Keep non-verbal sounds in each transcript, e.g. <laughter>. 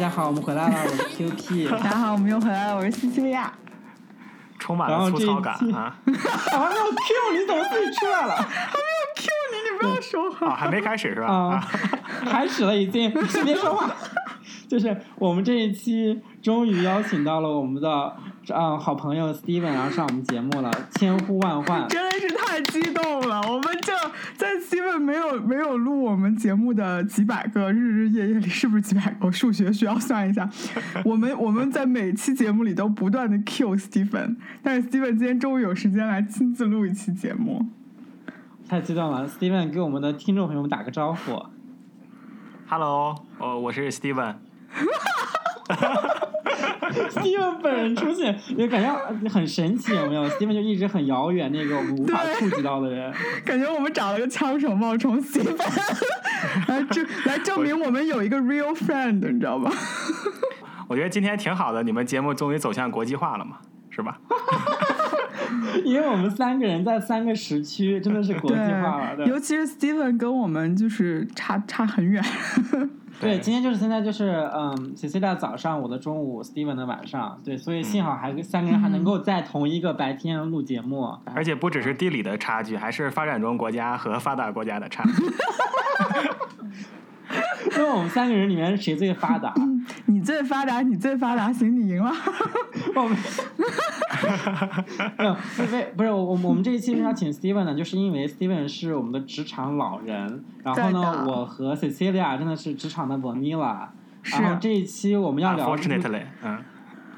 大家好，我们回来了，我是 QP。大家好，我们又回来了，我是西西利亚。充满了粗糙感啊！还没有 Q 你怎么自己出来了？还没有 Q 你，你不要说话。啊，还没开始是吧？啊，<laughs> 开始了已经，先别说话。就是我们这一期终于邀请到了我们的嗯好朋友 Steven，然后上我们节目了，千呼万唤，真的是太激动了。我们就在 Steven 没有没有录我们节目的几百个日日夜夜里，是不是几百个？数学需要算一下。<laughs> 我们我们在每期节目里都不断的 Q Steven，但是 Steven 今天终于有时间来亲自录一期节目，太激动了。Steven 给我们的听众朋友们打个招呼，Hello，哦，我是 Steven。<laughs> 哈哈哈！Steven 本人出现，也感觉很神奇，有没有？Steven 就一直很遥远，那个我们无法触及到的人。<laughs> 感觉我们找了个枪手冒充 Steven，<laughs> 来证来证明我们有一个 real friend，你知道吧？<laughs> 我觉得今天挺好的，你们节目终于走向国际化了嘛，是吧？<laughs> 因为我们三个人在三个时区，真的是国际化了。尤其是 Steven 跟我们就是差差很远。<laughs> 对，今天就是现在就是嗯，Cecilia 早上，我的中午，Steven 的晚上，对，所以幸好还三个人还能够在同一个白天录节目，而且不只是地理的差距，还是发展中国家和发达国家的差距。<laughs> 因为我们三个人里面谁最发达？你最发达，你最发达，行，你赢了。<laughs> 我们没有，不是我我我们这一期为啥请 Steven 呢？就是因为 Steven 是我们的职场老人，然后呢，我和 Cecilia 真的是职场的 Vanilla。然后这一期我们要聊，Fortunately，嗯。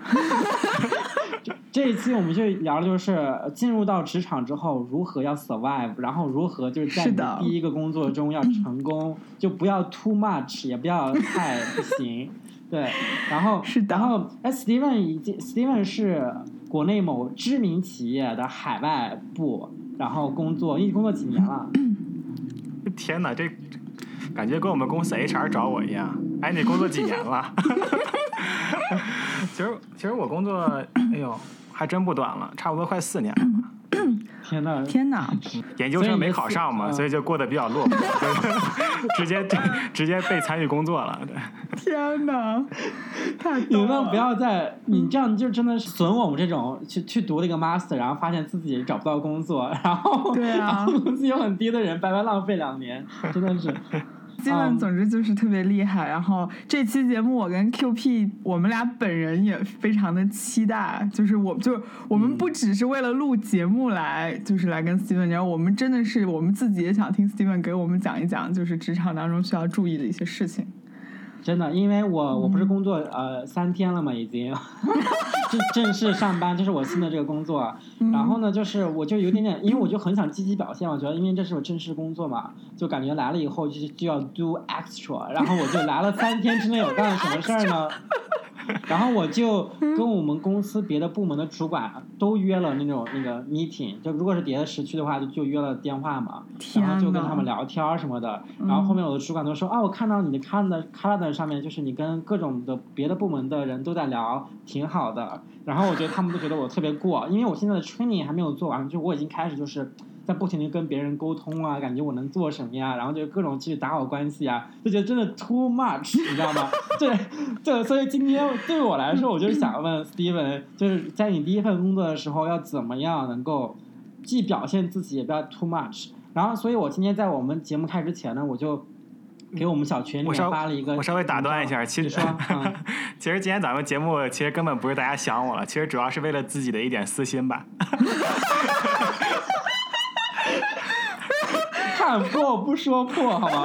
<laughs> 这一期我们就聊的就是进入到职场之后如何要 survive，然后如何就是在你第一个工作中要成功，就不要 too much，也不要太不行。对，然后然后哎，Steven 已经 Steven 是国内某知名企业的海外部，然后工作，一工作几年了？<clears throat> 天哪，这感觉跟我们公司 HR 找我一样。哎，你工作几年了？<laughs> 其实其实我工作，哎呦，还真不短了，差不多快四年了。<coughs> 天哪！天哪！研究生没考上嘛，所以就过得比较落魄，<laughs> <laughs> 直接直接被参与工作了。对，天哪！太你们不要再你这样就真的是损我们这种去去读了一个 master，然后发现自己找不到工作，然后对啊，工资又很低的人，白白浪费两年，真的是。基本总之就是特别厉害。然后这期节目我跟 QP 我们俩本人也非常的期待。就是我就我们不只是为了录节目来，就是来跟 Steven 聊，我们真的是我们自己也想听 Steven 给我们讲一讲，就是职场当中需要注意的一些事情。真的，因为我我不是工作呃三天了嘛，已经 <laughs> 正正式上班，这是我新的这个工作。然后呢，就是我就有点点，因为我就很想积极表现，我觉得因为这是我正式工作嘛，就感觉来了以后就就要 do extra，然后我就来了三天之内，我干了什么事儿呢？<laughs> 然后我就跟我们公司别的部门的主管都约了那种那个 meeting，就如果是别的时区的话，就就约了电话嘛，然后就跟他们聊天什么的。然后后面我的主管都说啊，我看到你的 calendar calendar 上面就是你跟各种的别的部门的人都在聊，挺好的。然后我觉得他们都觉得我特别过，因为我现在的 training 还没有做完，就我已经开始就是。在不停的跟别人沟通啊，感觉我能做什么呀？然后就各种去打好关系啊，就觉得真的 too much，你知道吗？<laughs> 对，对，所以今天对我来说，我就想问 Steven，就是在你第一份工作的时候，要怎么样能够既表现自己，也不要 too much。然后，所以我今天在我们节目开始之前呢，我就给我们小群里面发了一个，我稍微打断一下，其实，<laughs> 其实今天咱们节目其实根本不是大家想我了，其实主要是为了自己的一点私心吧。<laughs> 看破不说破，好吗？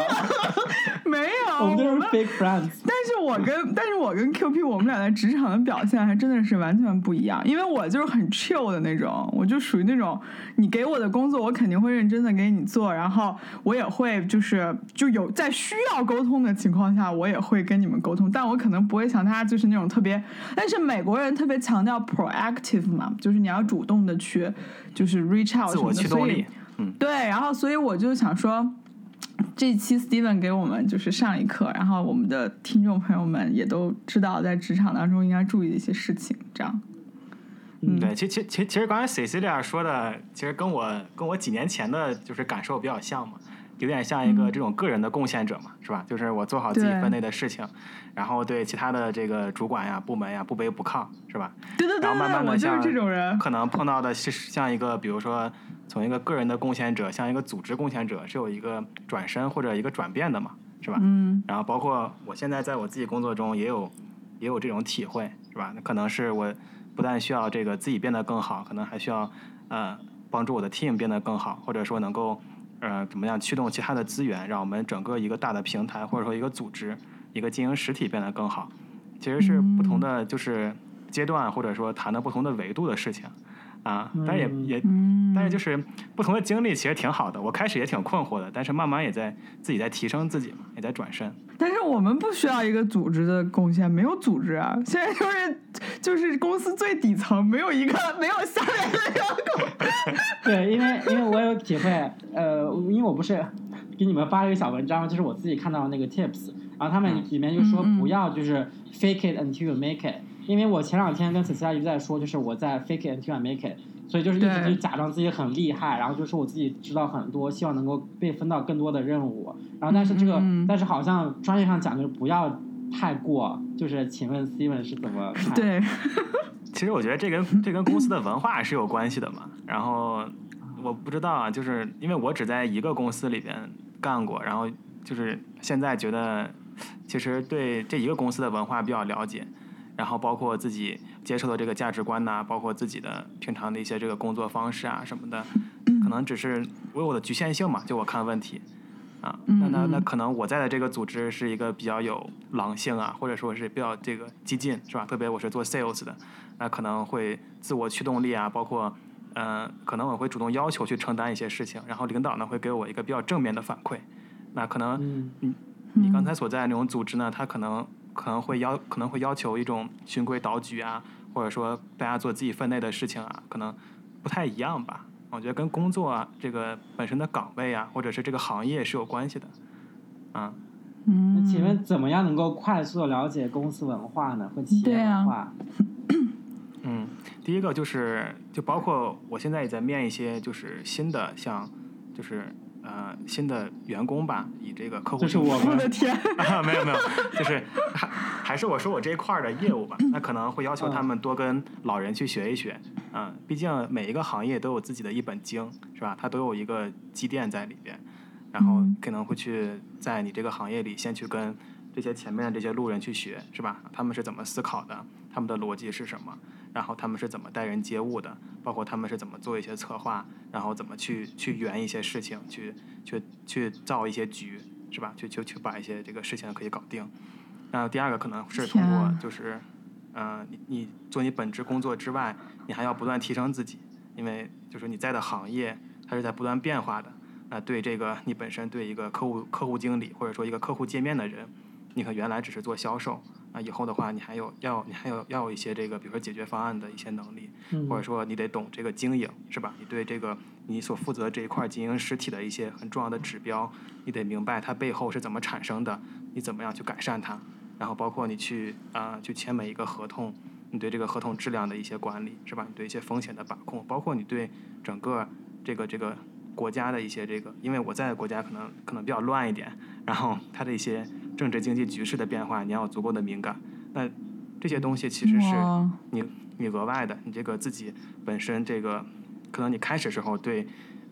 <laughs> 没有，<laughs> 我们都是 big friends。但是我跟 <laughs> 但是我跟 Q P 我们俩在职场的表现还真的是完全不一样。因为我就是很 chill 的那种，我就属于那种你给我的工作，我肯定会认真的给你做，然后我也会就是就有在需要沟通的情况下，我也会跟你们沟通。但我可能不会像他就是那种特别，但是美国人特别强调 proactive 嘛，就是你要主动的去就是 reach out 自我驱动力。嗯，对，然后所以我就想说，这期 Steven 给我们就是上一课，然后我们的听众朋友们也都知道在职场当中应该注意的一些事情，这样。嗯，对，其其其其实刚才 Cecilia 说的，其实跟我跟我几年前的就是感受比较像嘛。有点像一个这种个人的贡献者嘛，是吧？就是我做好自己分内的事情，然后对其他的这个主管呀、部门呀不卑不亢，是吧？对对对然后慢慢对，我就是的像这种人。可能碰到的是像一个，比如说从一个个人的贡献者，向一个组织贡献者，是有一个转身或者一个转变的嘛，是吧？嗯然后包括我现在在我自己工作中也有也有这种体会，是吧？那可能是我不但需要这个自己变得更好，可能还需要呃帮助我的 team 变得更好，或者说能够呃怎么样驱动其他的资源，让我们整个一个大的平台或者说一个组织一个经营实体变得更好。其实是不同的就是阶段或者说谈的不同的维度的事情啊，但是也嗯也嗯，但是就是不同的经历其实挺好的。我开始也挺困惑的，但是慢慢也在自己在提升自己嘛，也在转身。但是我们不需要一个组织的贡献，没有组织啊。现在就是就是公司最底层，没有一个没有下面的员工。<laughs> 对，因为因为我有体会，呃，因为我不是给你们发了一个小文章，就是我自己看到那个 tips，然后他们里面就说不要就是 fake it until you make it，因为我前两天跟 c e c i 一直在说，就是我在 fake it until I make it，所以就是一直就假装自己很厉害，然后就说我自己知道很多，希望能够被分到更多的任务，然后但是这个嗯嗯但是好像专业上讲就是不要太过，就是请问 Steven 是怎么看？<laughs> 对，<laughs> 其实我觉得这跟 <laughs> 这跟公司的文化是有关系的嘛。然后我不知道啊，就是因为我只在一个公司里边干过，然后就是现在觉得其实对这一个公司的文化比较了解，然后包括自己接受的这个价值观呐、包括自己的平常的一些这个工作方式啊什么的，可能只是我有我的局限性嘛，就我看问题。啊，那那那可能我在的这个组织是一个比较有狼性啊，或者说是比较这个激进，是吧？特别我是做 sales 的，那可能会自我驱动力啊，包括嗯，可能我会主动要求去承担一些事情，然后领导呢会给我一个比较正面的反馈。那可能嗯你你刚才所在的那种组织呢，它可能可能会要可能会要求一种循规蹈矩啊，或者说大家做自己分内的事情啊，可能不太一样吧。我觉得跟工作啊这个本身的岗位啊，或者是这个行业是有关系的。啊，那嗯，请问怎么样能够快速的了解公司文化呢？和企业文化？嗯，第一个就是就包括我现在也在面一些就是新的像就是呃新的员工吧，以这个客户就是我们的 <laughs> 天，啊，没有没有，就是还还是我说我这一块儿的业务吧，那可能会要求他们多跟老人去学一学，嗯，毕竟每一个行业都有自己的一本经，是吧？它都有一个积淀在里边，然后嗯可能会去在你这个行业里先去跟这些前面的这些路人去学，是吧？他们是怎么思考的，他们的逻辑是什么，然后他们是怎么待人接物的，包括他们是怎么做一些策划，然后怎么去去圆一些事情，去去去造一些局，是吧？去去去把一些这个事情可以搞定。然后第二个可能是通过就是，呃，你你做你本职工作之外，你还要不断提升自己，因为就是你在的行业它是在不断变化的。那对这个你本身对一个客户客户经理或者说一个客户界面的人，你可能原来只是做销售，啊，以后的话你还有要你还有要有一些这个比如说解决方案的一些能力，嗯或者说你得懂这个经营，是吧？你对这个你所负责这一块经营实体的一些很重要的指标，你得明白它背后是怎么产生的，你怎么样去改善它，然后包括你去啊、呃去签每一个合同，你对这个合同质量的一些管理，是吧？你对一些风险的把控，包括你对整个这个这个国家的一些这个，因为我在的国家可能可能比较乱一点，然后它的一些政治经济局势的变化，你要有足够的敏感。那这些东西其实是你你额外的，你这个自己本身这个，可能你开始时候对，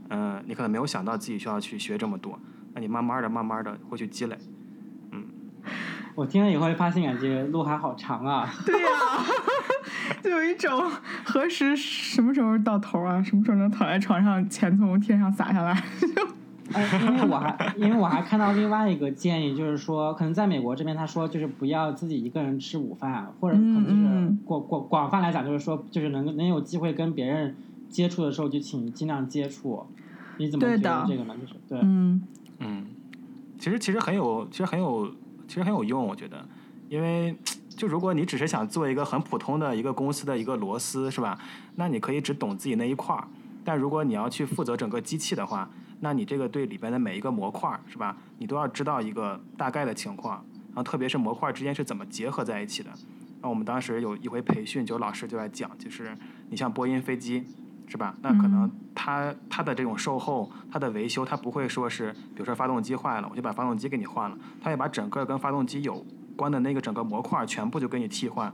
呃，你可能没有想到自己需要去学这么多，那你慢慢的、慢慢的会去积累。嗯我听了以后会发现，感觉路还好长啊。对呀、<laughs> 就有一种何时什么时候到头啊？什么时候能躺在床上，钱从天上洒下来？<laughs> 哎，因为我还因为我还看到另外一个建议，就是说，可能在美国这边，他说就是不要自己一个人吃午饭，或者可能就是嗯广广广泛来讲，就是说，就是能能有机会跟别人接触的时候，就请尽量接触。你怎么觉得这个呢？就是对，嗯嗯，其实其实很有，其实很有，其实很有用，我觉得，因为就如果你只是想做一个很普通的一个公司的一个螺丝，是吧？那你可以只懂自己那一块儿，但如果你要去负责整个机器的话，那你这个对里边的每一个模块，是吧？你都要知道一个大概的情况，然后特别是模块之间是怎么结合在一起的。那我们当时有一回培训，就老师就在讲，就是你像波音飞机，是吧？那可能它它的这种售后，它的维修，它不会说是，比如说发动机坏了，我就把发动机给你换了，它会把整个跟发动机有关的那个整个模块全部就给你替换。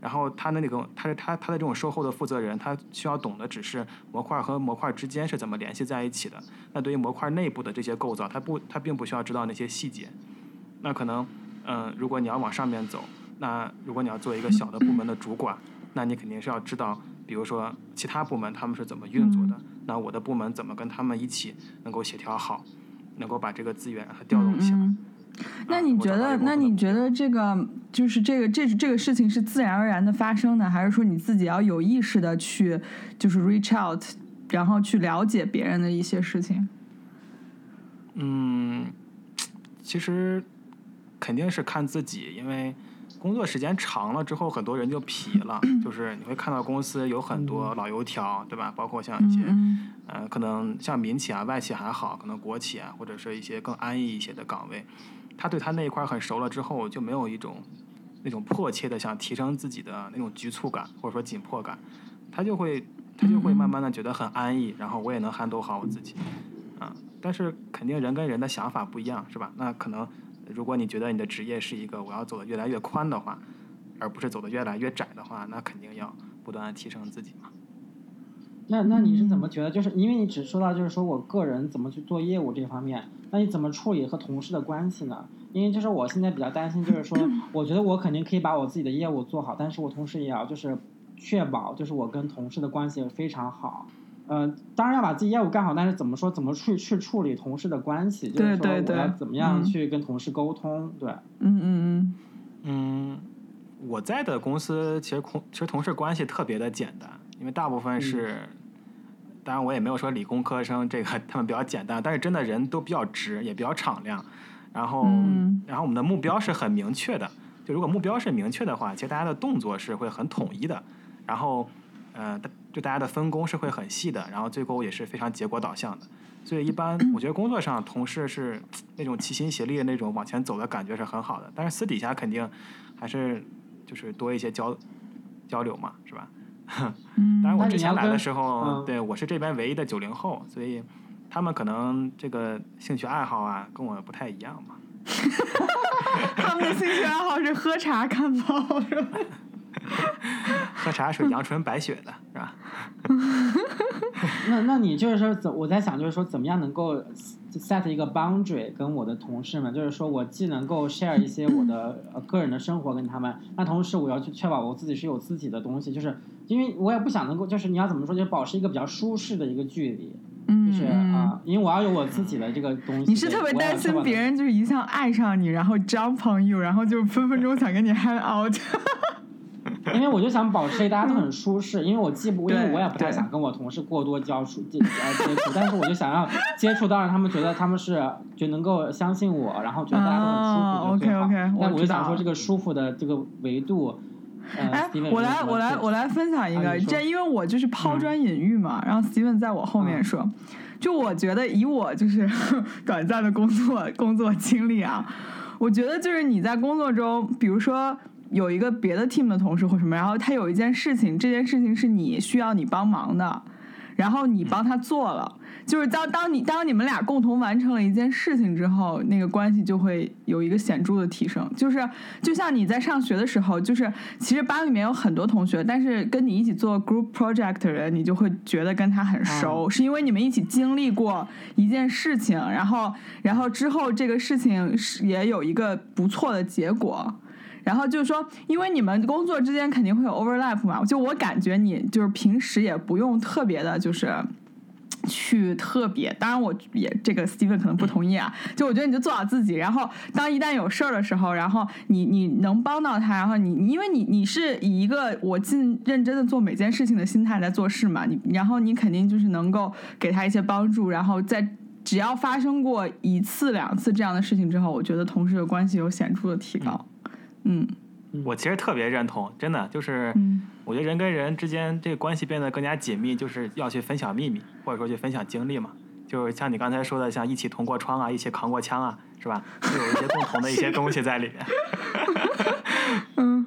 然后他的那个，他他他的这种售后的负责人，他需要懂的只是模块和模块之间是怎么联系在一起的。那对于模块内部的这些构造，他不他并不需要知道那些细节。那可能，嗯，如果你要往上面走，那如果你要做一个小的部门的主管，那你肯定是要知道，比如说其他部门他们是怎么运作的，那我的部门怎么跟他们一起能够协调好，能够把这个资源让它调动起来。那你觉得，那你觉得这个就是这个这这个事情是自然而然的发生的，还是说你自己要有意识的去就是 reach out，然后去了解别人的一些事情？嗯，其实肯定是看自己，因为工作时间长了之后，很多人就疲了。<clears throat> 就是你会看到公司有很多老油条，对吧？包括像一些，呃，可能像民企啊、外企还好，可能国企啊，或者是一些更安逸一些的岗位。他对他那一块很熟了之后，就没有一种那种迫切的想提升自己的那种局促感或者说紧迫感，他就会他就会慢慢的觉得很安逸，然后我也能 handle 好我自己，啊，但是肯定人跟人的想法不一样，是吧？那可能如果你觉得你的职业是一个我要走的越来越宽的话，而不是走的越来越窄的话，那肯定要不断的提升自己嘛。那那你是怎么觉得？就是因为你只说到就是说我个人怎么去做业务这方面，那你怎么处理和同事的关系呢？因为就是我现在比较担心，就是说 <laughs> 我觉得我肯定可以把我自己的业务做好，但是我同时也要就是确保就是我跟同事的关系非常好。嗯，当然要把自己业务干好，但是怎么说怎么去去处理同事的关系？就是说我要怎么样去跟同事沟通？对，嗯嗯嗯嗯，我在的公司其实同其实同事关系特别的简单，因为大部分是。当然，我也没有说理工科生 <laughs> 这个他们比较简单，但是真的人都比较直，也比较敞亮。然后，然后我们的目标是很明确的。就如果目标是明确的话，其实大家的动作是会很统一的。然后，呃，就大家的分工是会很细的。然后最后也是非常结果导向的。所以一般 <clears throat> 我觉得工作上同事是那种齐心协力的那种往前走的感觉是很好的。但是私底下肯定还是就是多一些交交流嘛，是吧？当然，我之前来的时候，对我是这边唯一的九零后，所以他们可能这个兴趣爱好啊，跟我不太一样嘛。<laughs> <laughs> 他们的兴趣爱好是喝茶看报，是吧？<laughs> 喝茶是阳春白雪的，是吧？那那你就是说，怎我在想，就是说，怎么样能够 set 一个 boundary 跟我的同事们，就是说我既能够 share 一些我的个人的生活跟他们，那同时我要去确保我自己是有自己的东西，就是因为我也不想能够，就是你要怎么说，就保持一个比较舒适的一个距离，就是啊，因为我要有我自己的这个东西。你是特别担心别人就是一向爱上你，然后 jump on you，然后就分分钟想跟你 hang out。<laughs> 因为我就想保持大家都很舒适，因为我既不，因为我也不太想跟我同事过多交触接呃接触，但是我就想要接触到让他们觉得他们是就能够相信我，然后觉得大家都很舒服就最好。但我就想说这个舒服的这个维度，哎，我来我来我来分享一个，这因为我就是抛砖引玉嘛，然后 Steven 在我后面说，就我觉得以我就是 <laughs> 短暂的工作工作经历啊，我觉得就是你在工作中，比如说。有一个别的 team 的同事或什么，然后他有一件事情，这件事情是你需要你帮忙的，然后你帮他做了，就是当当你当你们俩共同完成了一件事情之后，那个关系就会有一个显著的提升。就是就像你在上学的时候，就是其实班里面有很多同学，但是跟你一起做 group project 的人，你就会觉得跟他很熟，是因为你们一起经历过一件事情，然后然后之后这个事情是也有一个不错的结果。然后就是说，因为你们工作之间肯定会有 overlap 嘛，就我感觉你就是平时也不用特别的，就是去特别。当然，我也这个 Steven 可能不同意啊。就我觉得你就做好自己，然后当一旦有事儿的时候，然后你你能帮到他，然后你因为你你是以一个我尽认真的做每件事情的心态在做事嘛，你然后你肯定就是能够给他一些帮助，然后在只要发生过一次两次这样的事情之后，我觉得同事的关系有显著的提高。嗯，我其实特别认同，真的就是，我觉得人跟人之间这个关系变得更加紧密，就是要去分享秘密，或者说去分享经历嘛。就是像你刚才说的，像一起同过窗啊，一起扛过枪啊，是吧？有一些共同的一些东西在里面。<laughs> 嗯，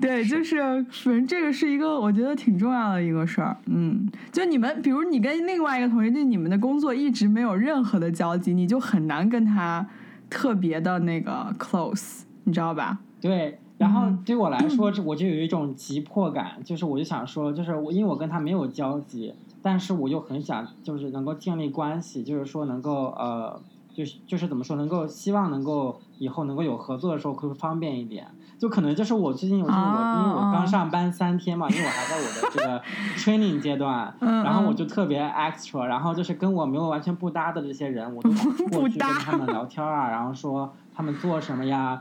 对，就是反正这个是一个我觉得挺重要的一个事儿。嗯，就你们，比如你跟另外一个同学，就你们的工作一直没有任何的交集，你就很难跟他特别的那个 close，你知道吧？对。然后对我来 <clears throat> 说，这我就有一种急迫感，就是我就想说，就是我因为我跟他没有交集，但是我又很想就是能够建立关系，就是说能够呃，就是就是怎么说，能够希望能够以后能够有合作的时候会方便一点。就可能就是我最近我因为我因为我刚上班三天嘛，因为我还在我的这个 <laughs> training 阶段，然后我就特别 extra，然后就是跟我没有完全不搭的这些人，我都过 <laughs> 去跟他们聊天啊，然后说他们做什么呀。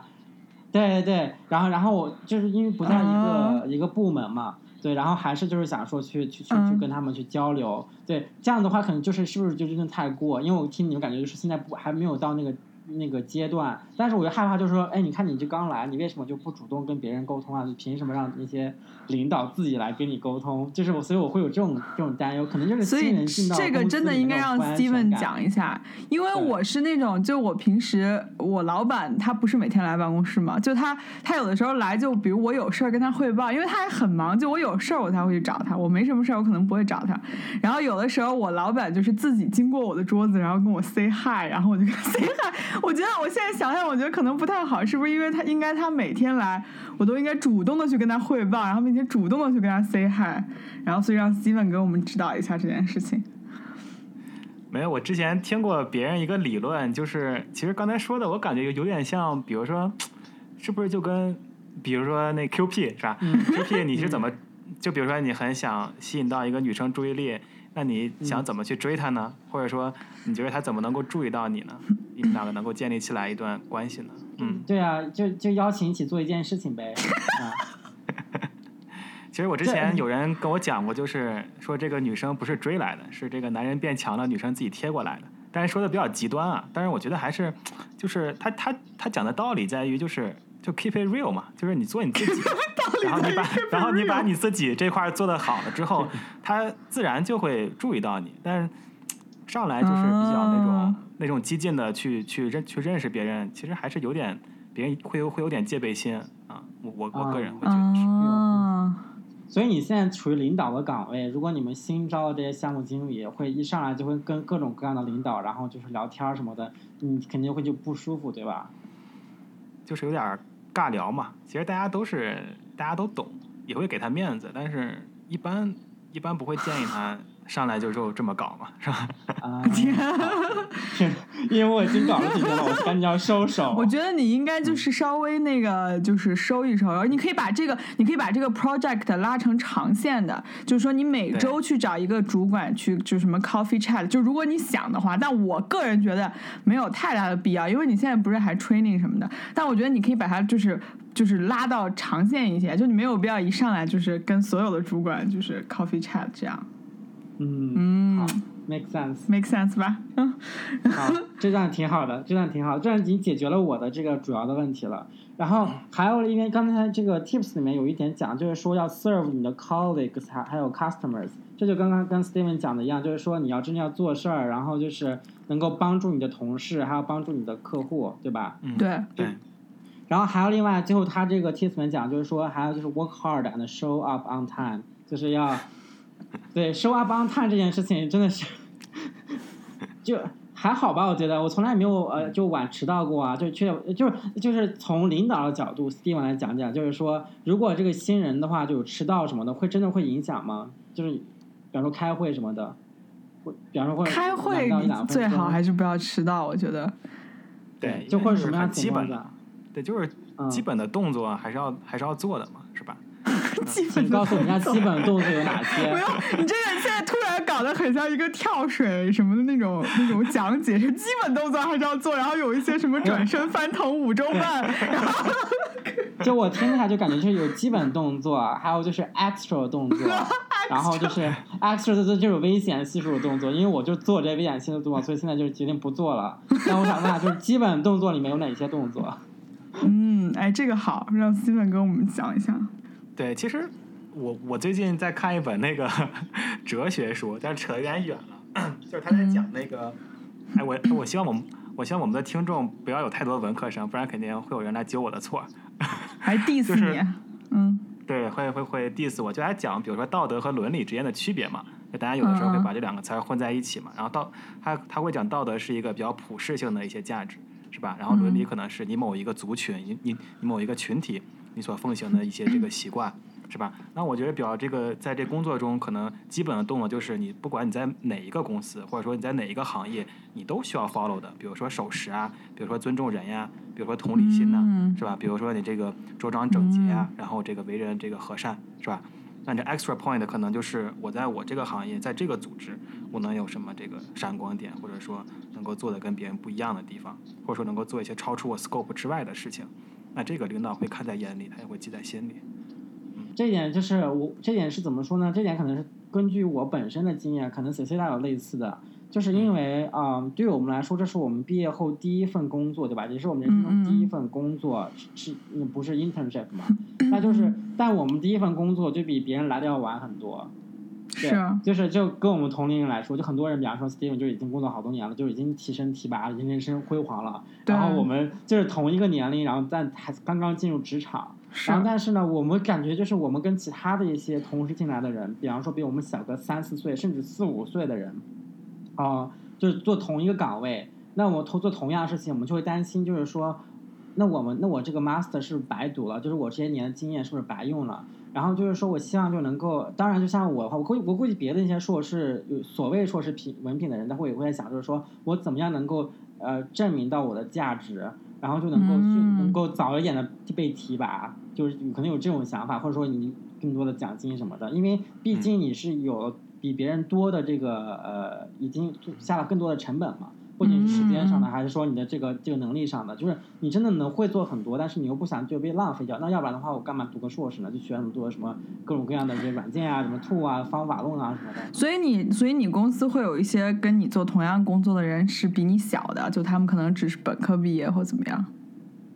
对对对，然后然后我就是因为不在一个一个部门嘛，对，然后还是就是想说去去去去跟他们去交流，对，这样的话可能就是是不是就真的太过？因为我听你们感觉就是现在不还没有到那个。那个阶段，但是我又害怕，就是说，哎，你看你这刚来，你为什么就不主动跟别人沟通啊？你凭什么让那些领导自己来跟你沟通？就是我，所以我会有这种这种担忧，可能就是新人进到这个真的应该让 Steven 讲一下，因为我是那种，就我平时我老板他不是每天来办公室嘛，就他他有的时候来，就比如我有事儿跟他汇报，因为他还很忙，就我有事儿我才会去找他，我没什么事儿我可能不会找他。然后有的时候我老板就是自己经过我的桌子，然后跟我 say hi，然后我就跟他 <laughs> say hi。我觉得我现在想想，我觉得可能不太好，是不是？因为他应该他每天来，我都应该主动的去跟他汇报，然后并且主动的去跟他 say hi，然后所以让 Steven 给我们指导一下这件事情。没有，我之前听过别人一个理论，就是其实刚才说的，我感觉有点像，比如说，是不是就跟，比如说那 QP 是吧？QP 你是怎么，就比如说你很想吸引到一个女生注意力。那你想怎么去追她呢？<laughs> 或者说，你觉得她怎么能够注意到你呢？你们两个能够建立起来一段关系呢？嗯，对啊，就就邀请一起做一件事情呗。<laughs> 啊 <laughs> 其实我之前有人跟我讲过，就是说这个女生不是追来的，是这个男人变强了，女生自己贴过来的。但是说的比较极端啊。但是我觉得还是，就是他他他讲的道理在于就是。就 keep it real 嘛，就是你做你自己，<laughs> 然后你把然后你把你自己这块做的好了之后，他自然就会注意到你。但是上来就是比较那种那种激进的去去认去认识别人，其实还是有点别人会有会有点戒备心啊。我我我个人会觉得是。所以你现在处于领导的岗位，如果你们新招的这些项目经理会一上来就会跟各种各样的领导，然后就是聊天什么的，你肯定会就不舒服，对吧？就是有点。尬聊嘛，其实大家都是大家都懂，也会给他面子，但是一般一般不会建议他上来就就这么搞嘛，是吧？啊，<laughs> <laughs> <laughs> 因为我已经搞了几天了，我赶紧要收手。我觉得你应该就是稍微那个，就是收一收，然后你可以把这个，你可以把这个 project 拉成长线的，就是说你每周去找一个主管去，就什么 coffee chat，就如果你想的话，但我个人觉得没有太大的必要，因为你现在不是还 training 什么的，但我觉得你可以把它就是就是拉到长线一些，就你没有必要一上来就是跟所有的主管就是 coffee chat 这样。嗯嗯，make sense，make sense 吧？嗯，<laughs> 好，这段挺好的，这段挺好，这段已经解决了我的这个主要的问题了。然后还有因为刚才这个 tips 里面有一点讲，就是说要 serve 你的 colleagues 还还有 customers，这就刚刚跟 Steven 讲的一样，就是说你要真的要做事儿，然后就是能够帮助你的同事，还要帮助你的客户，对吧？嗯，对对。然后还有另外最后他这个 tips 里面讲，就是说还有就是 work hard and show up on time，就是要。<laughs> 对，收 up on time 这件事情真的是，就还好吧？我觉得我从来没有呃就晚迟到过啊，就确就是就是从领导的角度，Steve 来讲讲，就是说如果这个新人的话，就有迟到什么的，会真的会影响吗？就是比方说开会什么的，会比方说会开会最好还是不要迟到，我觉得。对，就或者什么样基本的，对，就是基本的动作还是要还是要做的嘛，是吧？<laughs> 请告诉我一下基本动作有哪些？不用，你这个现在突然搞得很像一个跳水什么的那种那种讲解，是基本动作还是要做，然后有一些什么转身翻腾五周半，然后 <laughs> 就我听起来就感觉就是有基本动作，还有就是 extra 动作，<laughs> 然后就是 extra 的就是危险系数的动作，因为我就做这危险系数的动作，所以现在就决定不做了。那我想问下，就是基本动作里面有哪些动作？嗯，哎，这个好，让 Steven 跟我们讲一下。对，其实我我最近在看一本那个 <laughs> 哲学书，但是扯有点远了。<clears throat> 就是他在讲那个，哎，我我希望我们我希望我们的听众不要有太多文科生，不然肯定会有人来揪我的错。还 <laughs> diss 你？嗯，对，会会会 diss 我，就来讲，比如说道德和伦理之间的区别嘛。就大家有的时候会把这两个词儿混在一起嘛。然后道他他会讲道德是一个比较普世性的一些价值，是吧？然后伦理可能是你某一个族群，你你你某一个群体你所奉行的一些这个习惯。是吧？那我觉得，比较这个，在这工作中，可能基本的动作就是，你不管你在哪一个公司，或者说你在哪一个行业，你都需要 follow 的。比如说守时啊，比如说尊重人呀，比如说同理心呐，是吧？比如说你这个着装整洁呀，然后这个为人这个和善，是吧？那这 extra point 可能就是我在我这个行业，在这个组织，我能有什么这个闪光点，或者说能够做的跟别人不一样的地方，或者说能够做一些超出我 scope 之外的事情，那这个领导会看在眼里，他也会记在心里。这点就是我，这点是怎么说呢？这点可能是根据我本身的经验，可能 C C 大有类似的，就是因为啊，对于我们来说，这是我们毕业后第一份工作，对吧？也是我们人生中第一份工作，是不是 internship 嘛？<laughs> 那就是，但我们第一份工作就比别人来的要晚很多。是，就是就跟我们同龄人来说，就很多人，比方说 Steven 就已经工作好多年了，就已经提升提拔，已经人生辉煌了。然后我们就是同一个年龄，然后在还刚刚进入职场。然后但是呢，我们感觉就是我们跟其他的一些同时进来的人，比方说比我们小个三四岁，甚至四五岁的人，啊，就是做同一个岗位，那我同做同样的事情，我们就会担心，就是说，那我们那我这个 master 是不是白读了？就是我这些年的经验是不是白用了？然后就是说我希望就能够，当然就像我的话，我估我估计别的一些硕士有所谓硕士品文凭的人，他会也会在想，就是说我怎么样能够呃证明到我的价值。然后就能够去能够早一点的被提拔，就是可能有这种想法，或者说你更多的奖金什么的，因为毕竟你是有比别人多的这个呃，已经下了更多的成本嘛。不仅是时间上的，还是说你的这个这个能力上的，就是你真的能会做很多，但是你又不想就被浪费掉。那要不然的话，我干嘛读个硕士呢？就学那么多什么各种各样的这些软件啊，什么 tool 啊、方法论啊什么的。所以你，所以你公司会有一些跟你做同样工作的人是比你小的，就他们可能只是本科毕业或怎么样。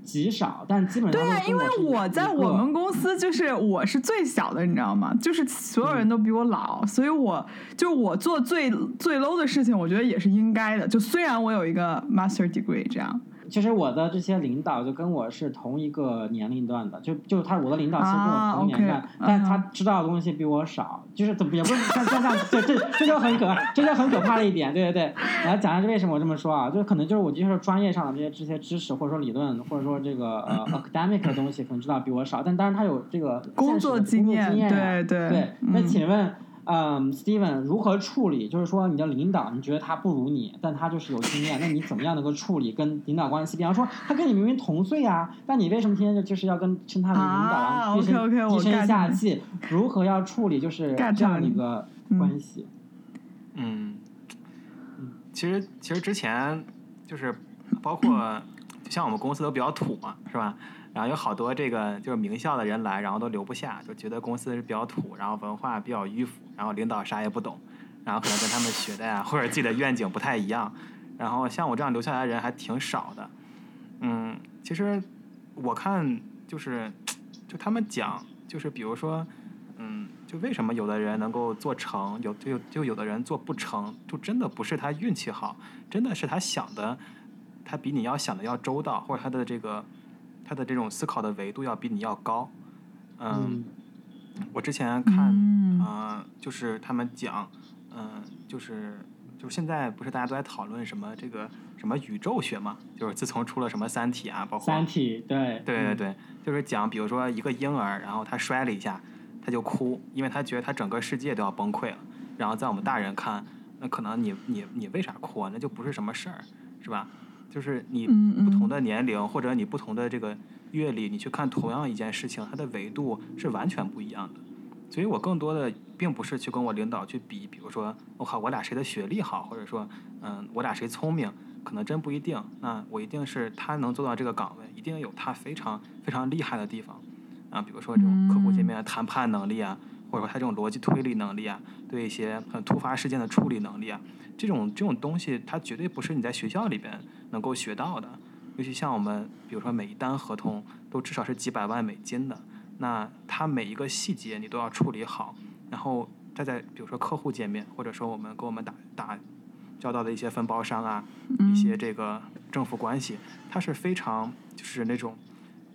极少，但基本上对呀，因为我在我们公司就是我是最小的，你知道吗？就是所有人都比我老，所以我就我做最最 low 的事情，我觉得也是应该的。就虽然我有一个 master degree 这样。其实我的这些领导就跟我是同一个年龄段的，就就他我的领导其实跟我同年段，但他知道的东西比我少，就是怎么也不是像像像这这这就很可这就很可怕的一点，对对对。我来讲一下为什么我这么说啊，就是可能就是我就是专业上的这些这些知识或者说理论或者说这个呃 academic 的东西可能知道比我少，但当然他有这个工作经验，对对对。那请问？嗯，Steven，如何处理？就是说，你的领导，你觉得他不如你，但他就是有经验，那你怎么样能够处理跟领导关系？比方说，他跟你明明同岁啊，但你为什么天天就就是要跟称他为领导，低声低声下气？如何要处理就是这样一个关系？嗯，其实其实之前就是包括像我们公司都比较土嘛，是吧？然后有好多这个就是名校的人来，然后都留不下，就觉得公司是比较土，然后文化比较迂腐，然后领导啥也不懂，然后可能跟他们学的呀或者自己的愿景不太一样，然后像我这样留下来的人还挺少的。嗯，其实我看就是就他们讲，就是比如说，嗯，就为什么有的人能够做成，有就就有的人做不成，就真的不是他运气好，真的是他想的，他比你要想的要周到，或者他的这个。他的这种思考的维度要比你要高，嗯，我之前看，嗯，就是他们讲，嗯，就是就是现在不是大家都在讨论什么这个什么宇宙学嘛？就是自从出了什么《三体》啊，包括《三体》，对，对对对，就是讲，比如说一个婴儿，然后他摔了一下，他就哭，因为他觉得他整个世界都要崩溃了。然后在我们大人看，那可能你你你为啥哭啊？那就不是什么事儿，是吧？就是你不同的年龄，或者你不同的这个阅历，你去看同样一件事情，它的维度是完全不一样的。所以我更多的并不是去跟我领导去比，比如说我靠我俩谁的学历好，或者说嗯我俩谁聪明，可能真不一定。那我一定是他能做到这个岗位，一定有他非常非常厉害的地方啊，比如说这种客户界面谈判能力啊，或者说他这种逻辑推理能力啊，对一些很突发事件的处理能力啊。这种这种东西，它绝对不是你在学校里边能够学到的。尤其像我们，比如说每一单合同都至少是几百万美金的，那它每一个细节你都要处理好。然后再在比如说客户见面，或者说我们跟我们打打交道的一些分包商啊，一些这个政府关系，它是非常就是那种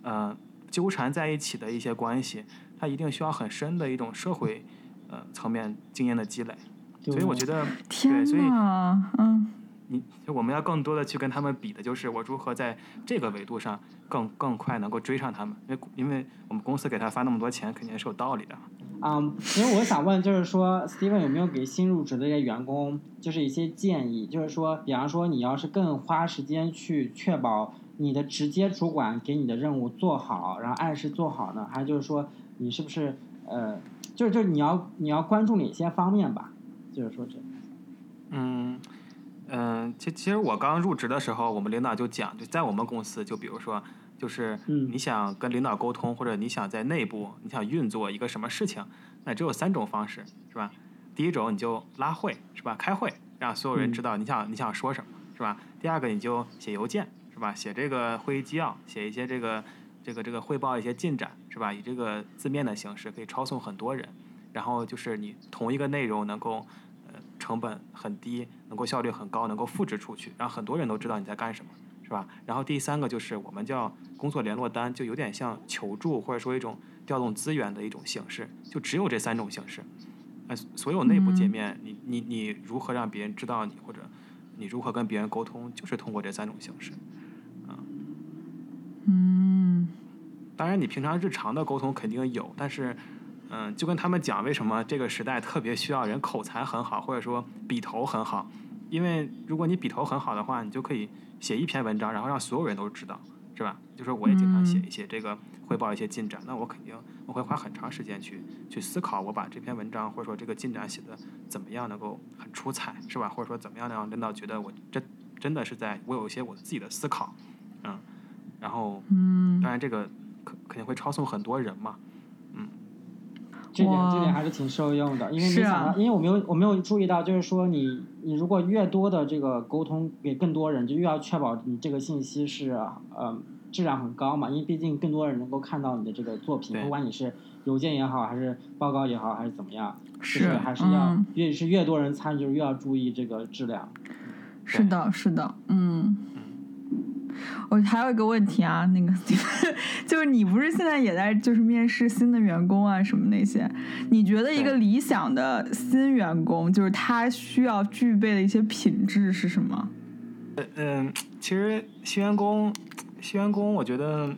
呃纠缠在一起的一些关系，它一定需要很深的一种社会呃层面经验的积累。所以我觉得，<laughs> 对所以，嗯，你我们要更多的去跟他们比的就是我如何在这个维度上更更快能够追上他们，因为因为我们公司给他发那么多钱，肯定是有道理的。嗯，因为我想问，就是说，Steven 有没有给新入职的一些员工，就是一些建议？就是说，比方说，你要是更花时间去确保你的直接主管给你的任务做好，然后按时做好呢，还是就是说，你是不是呃，就是就是你要你要关注哪些方面吧？就是说这。嗯嗯，其其实我刚入职的时候，我们领导就讲，就在我们公司，就比如说。就是你想跟领导沟通，或者你想在内部你想运作一个什么事情，那只有三种方式，是吧？第一种你就拉会，是吧？开会让所有人知道你想你想说什么，是吧？第二个你就写邮件，是吧？写这个会议纪要，写一些这个这个这个汇报一些进展，是吧？以这个字面的形式可以抄送很多人，然后就是你同一个内容能够呃成本很低，能够效率很高，能够复制出去，让很多人都知道你在干什么。是吧？然后第三个就是我们叫工作联络单，就有点像求助或者说一种调动资源的一种形式，就只有这三种形式。呃，所有内部界面，你你你如何让别人知道你，或者你如何跟别人沟通，就是通过这三种形式。啊，嗯。当然，你平常日常的沟通肯定有，但是，嗯，就跟他们讲为什么这个时代特别需要人口才很好，或者说笔头很好，因为如果你笔头很好的话，你就可以。写一篇文章，然后让所有人都知道，是吧？就说我也经常写一些这个汇报一些进展，那我肯定我会花很长时间去去思考，我把这篇文章或者说这个进展写的怎么样能够很出彩，是吧？或者说怎么样能让领导觉得我真真的是在我有一些我自己的思考，嗯，然后嗯，当然这个肯肯定会抄送很多人嘛。这点这点还是挺受用的，因为没想到，因为我没有我没有注意到，就是说你你如果越多的这个沟通给更多人，就越要确保你这个信息是呃质量很高嘛，因为毕竟更多人能够看到你的这个作品，不管你是邮件也好，还是报告也好，还是怎么样，是还是要越是越多人参与，就越要注意这个质量。是的，是的，嗯。我还有一个问题啊，那个 <laughs> 就是你不是现在也在就是面试新的员工啊什么那些？你觉得一个理想的新员工就是他需要具备的一些品质是什么？嗯，其实新员工新员工我觉得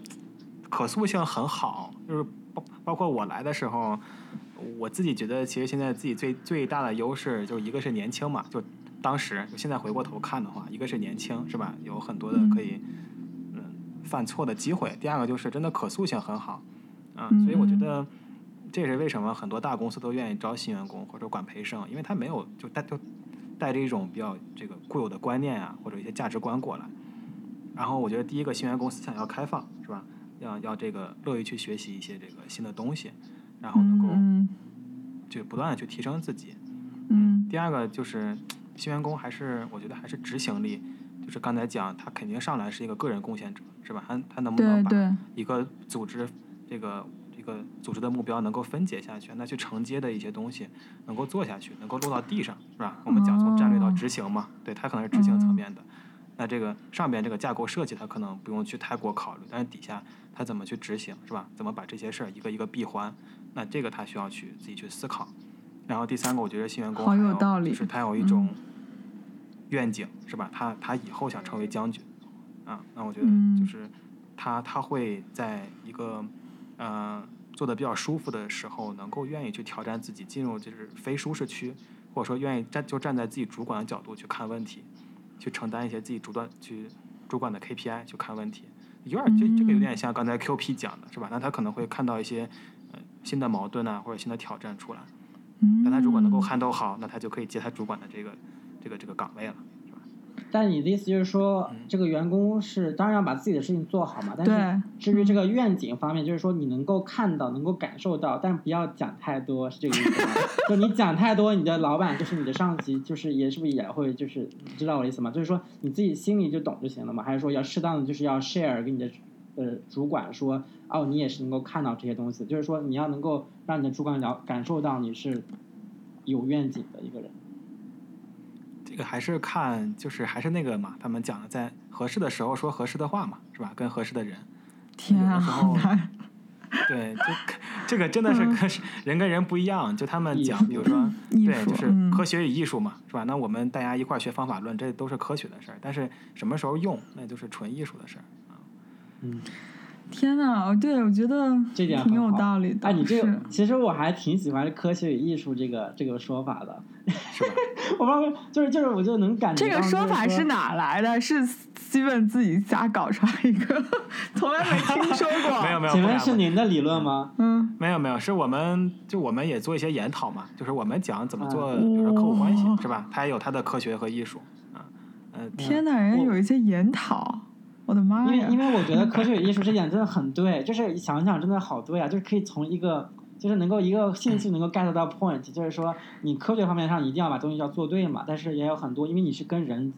可塑性很好，就是包包括我来的时候，我自己觉得其实现在自己最最大的优势就一个是年轻嘛，就。当时就现在回过头看的话，一个是年轻，是吧？有很多的可以嗯犯错的机会。第二个就是真的可塑性很好，嗯，所以我觉得这也是为什么很多大公司都愿意招新员工或者管培生，因为他没有就带就带着一种比较这个固有的观念啊，或者一些价值观过来。然后我觉得第一个新员工思想要开放，是吧？要要这个乐于去学习一些这个新的东西，然后能够就不断的去提升自己。嗯。第二个就是。新员工还是我觉得还是执行力，就是刚才讲他肯定上来是一个个人贡献者，是吧？他他能不能把一个组织这个这个组织的目标能够分解下去，那去承接的一些东西能够做下去，能够落到地上，是吧？我们讲从战略到执行嘛，对他可能是执行层面的。那这个上边这个架构设计他可能不用去太过考虑，但是底下他怎么去执行，是吧？怎么把这些事儿一个一个闭环，那这个他需要去自己去思考。然后第三个，我觉得新员工还有就是他有一种愿景，是吧？他他以后想成为将军，啊，那我觉得就是他他会在一个呃做的比较舒服的时候，能够愿意去挑战自己，进入就是非舒适区，或者说愿意站就站在自己主管的角度去看问题，去承担一些自己主管去主管的 KPI 去看问题，有点这这个有点像刚才 QP 讲的是吧？那他可能会看到一些呃新的矛盾啊，或者新的挑战出来。但他如果能够 handle 好，那他就可以接他主管的这个这个这个岗位了，是吧？但你的意思就是说，这个员工是当然要把自己的事情做好嘛。但是至于这个愿景方面，就是说你能够看到、能够感受到，但不要讲太多，是这个意思吗？<laughs> 就你讲太多，你的老板就是你的上级，就是也是不是也会就是知道我的意思吗？就是说你自己心里就懂就行了嘛？还是说要适当的就是要 share 给你的呃主管说？哦，你也是能够看到这些东西，就是说你要能够让你的主管了感受到你是有愿景的一个人。这个还是看，就是还是那个嘛，他们讲的，在合适的时候说合适的话嘛，是吧？跟合适的人。天啊，好难。对，就这个真的是人跟人不一样，就他们讲，比如说，<clears throat> 对，就是科学与艺术嘛，是吧？那我们大家一块儿学方法论，这都是科学的事儿，但是什么时候用，那就是纯艺术的事儿啊。嗯，天呐，对我觉得这点挺有道理的。哎，你这个其实我还挺喜欢科学与艺术这个这个说法的，是吧？<laughs> 我不知道，就是就是我就能感觉这个说法是哪来的？是 Steven 自己瞎搞出来一个，从来没听说过。<laughs> 没有没有，请问是您的理论吗？嗯，没有没有，是我们就我们也做一些研讨嘛，就是我们讲怎么做，啊比如说客户关系哇是吧？它也有它的科学和艺术啊，呃，天呐，人家有一些研讨，我的妈呀！因为因为我觉得科学与艺术这点真的很对，<laughs> 就是想想真的好对啊，就是可以从一个就是能够一个信息能够 get 到 point，就是说你科学方面上一定要把东西要做对嘛，但是也有很多因为你是跟人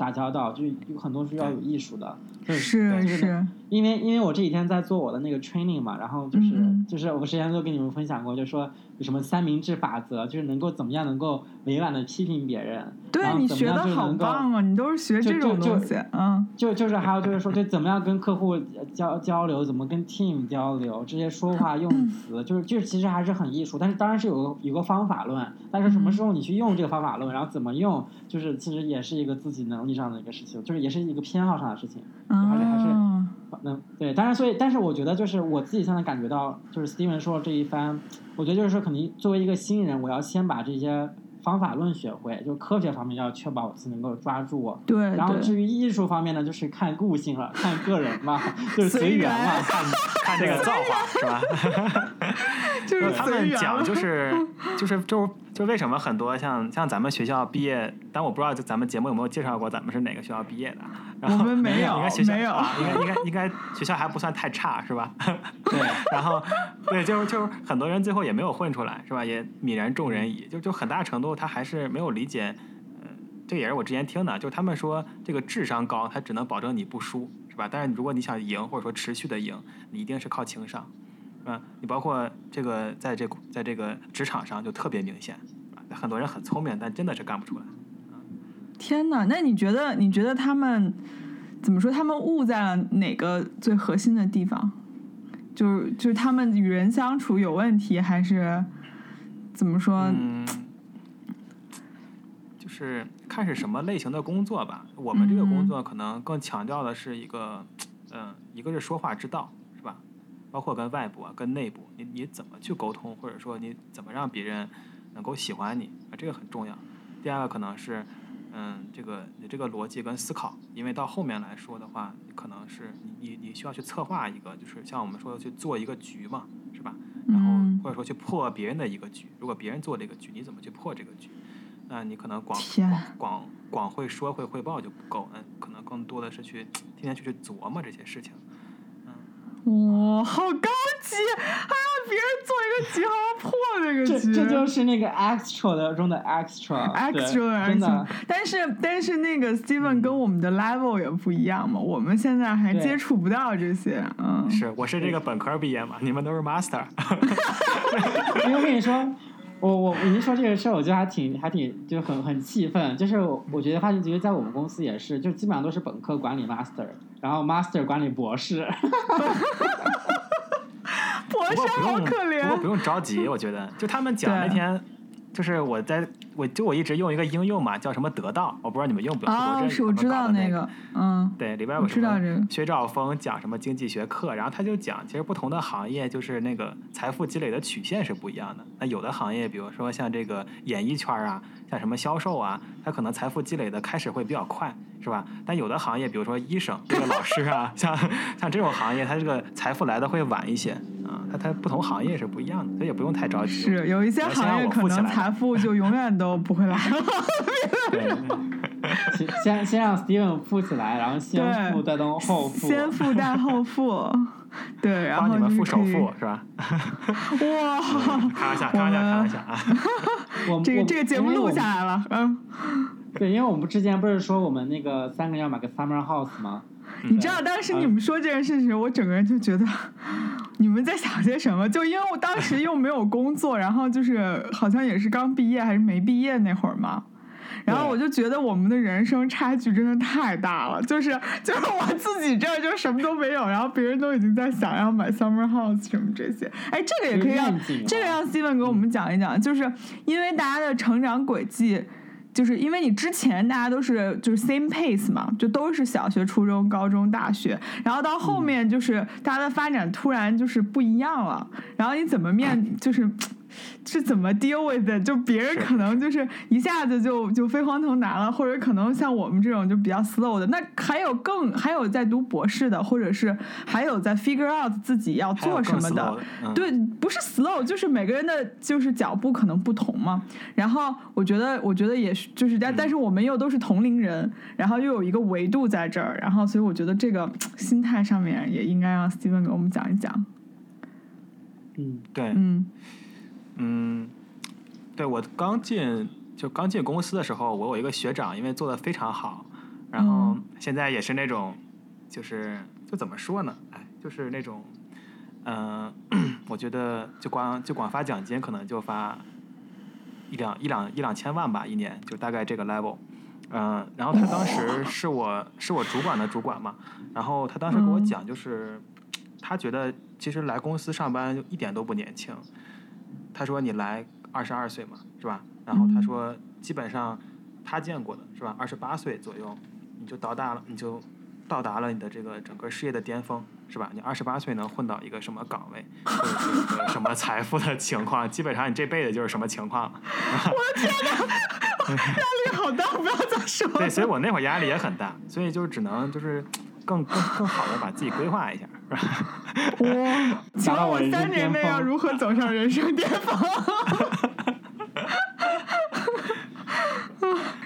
打交道，就有很多是要有艺术的，就是是因为因为我这几天在做我的那个 training 嘛，然后就是、嗯。就是我之前都跟你们分享过，就是说有什么三明治法则，就是能够怎么样能够委婉的批评别人，然对你学的好棒啊！你都是学这种东西，嗯，<laughs> 就就是还有就是说，就怎么样跟客户交交流，怎么跟 team 交流，这些说话用词，就是就是其实还是很艺术，但是当然是有个有个方法论，但是什么时候你去用这个方法论，然后怎么用，就是其实也是一个自己能力上的一个事情，就是也是一个偏好上的事情。而且还是啊，嗯，对，当然，所以，但是我觉得，就是我自己现在感觉到，就是 Steven 说的这一番，我觉得就是说，肯定作为一个新人，我要先把这些方法论学会，就科学方面要确保我自己能够抓住。对然后，至于艺术方面呢，就是看个性了，看个人嘛，<laughs> 就是随缘嘛。看看这个造化是吧？<laughs> 就是他们讲 <laughs> 就是就是就是就为什么很多像像咱们学校毕业，但我不知道就咱们节目有没有介绍过咱们是哪个学校毕业的。然后我们没有应该学校没有啊应该应该应该学校还不算太差是吧？<laughs> 对，然后对，就是就是很多人最后也没有混出来是吧？也泯然众人矣，就就很大程度他还是没有理解。呃，这也是我之前听的，就是他们说这个智商高，他只能保证你不输，是吧？但是如果你想赢或者说持续的赢，你一定是靠情商。嗯，你包括这个在这在这个职场上就特别明显，啊很多人很聪明，但真的是干不出来。天呐，那你觉得你觉得他们怎么说？他们误在了哪个最核心的地方？就是就是他们与人相处有问题，还是怎么说？嗯，就是看是什么类型的工作吧。我们这个工作可能更强调的是一个，嗯、一个是说话之道？包括跟外部啊、跟内部，你你怎么去沟通，或者说你怎么让别人能够喜欢你啊，这个很重要。第二个可能是，嗯，这个你这个逻辑跟思考，因为到后面来说的话，可能是你你你需要去策划一个，就是像我们说的去做一个局嘛，是吧？然后嗯或者说去破别人的一个局，如果别人做这个局，你怎么去破这个局？那你可能光天光光光会说会汇报就不够，嗯，可能更多的是去天天去去琢磨这些事情。哇，好高级！还让别人做一个局，还要破这个局，这这就是那个 extra 的中的 extra，extra 真的。但是但是那个 Steven 跟我们的 level 也不一样嘛，我们现在还接触不到这些，嗯，是，我是这个本科毕业嘛，你们都是 master。因 <laughs> 为我跟你说，我我我一说这个事儿，我觉得还挺还挺就很很气愤。就是我我觉得发现，其实在我们公司也是，就基本上都是本科管理 master，然后 master 管理博士。<laughs> 博士好可怜，不过不用着急，我觉得就他们讲那天，就是我在我就我一直用一个应用嘛，叫什么得到，我不知道你们用不用。哦，是我知道那个，嗯，对，里边有什么知道这个薛兆丰讲什么经济学课，然后他就讲，其实不同的行业就是那个财富积累的曲线是不一样的。那有的行业，比如说像这个演艺圈啊，像什么销售啊，它可能财富积累的开始会比较快，是吧？但有的行业，比如说医生、这个老师啊，<laughs> 像像这种行业，它这个财富来的会晚一些啊。它它不同行业是不一样的，所以也不用太着急。是有一些行业可能财富就永远都不会来了，<laughs> 对，<laughs> 先先先让 Steven 富起来，然后先富再当后富。先富带后富，对，然后帮你们付首付是吧？哇，开玩笑，开玩笑，开玩笑啊！我们我这个这个节目录下来了，嗯。对，因为我们之前不是说我们那个三个要买个 summer house 吗？你知道当时你们说这件事情，我整个人就觉得你们在想些什么？就因为我当时又没有工作，然后就是好像也是刚毕业还是没毕业那会儿嘛，然后我就觉得我们的人生差距真的太大了，就是就是我自己这儿就什么都没有，然后别人都已经在想要买 summer house 什么这些。哎，这个也可以让这个让 Steven 给我们讲一讲，就是因为大家的成长轨迹。就是因为你之前大家都是就是 same pace 嘛，就都是小学、初中、高中、大学，然后到后面就是大家的发展突然就是不一样了，然后你怎么面 <laughs> 就是。<laughs> 是怎么 deal with？就别人可能就是一下子就就飞黄腾达了，或者可能像我们这种就比较 slow 的。那还有更还有在读博士的，或者是还有在 figure out 自己要做什么的。对，不是 slow，就是每个人的就是脚步可能不同嘛。然后我觉得，我觉得也是，就是但但是我们又都是同龄人，然后又有一个维度在这儿，然后所以我觉得这个心态上面也应该让 Steven 给我们讲一讲。嗯，对，嗯。嗯，对我刚进就刚进公司的时候，我有一个学长，因为做的非常好，然后现在也是那种，就是就怎么说呢？哎，就是那种，嗯，我觉得就光就光发奖金，可能就发一两一两一两千万吧，一年就大概这个 level。嗯，然后他当时是我是我主管的主管嘛，然后他当时跟我讲，就是他觉得其实来公司上班就一点都不年轻。他说：“你来二十二岁嘛，是吧？然后他说，基本上他见过的是吧？二十八岁左右，你就到达了，你就到达了你的这个整个事业的巅峰，是吧？你二十八岁能混到一个什么岗位，或者是一个什么财富的情况，基本上你这辈子就是什么情况了。”我的天哪，压力好大，不要再说。对，所以我那会儿压力也很大，所以就只能就是更更更好的把自己规划一下。哇！请问我三年内要如何走上人生巅峰？<laughs>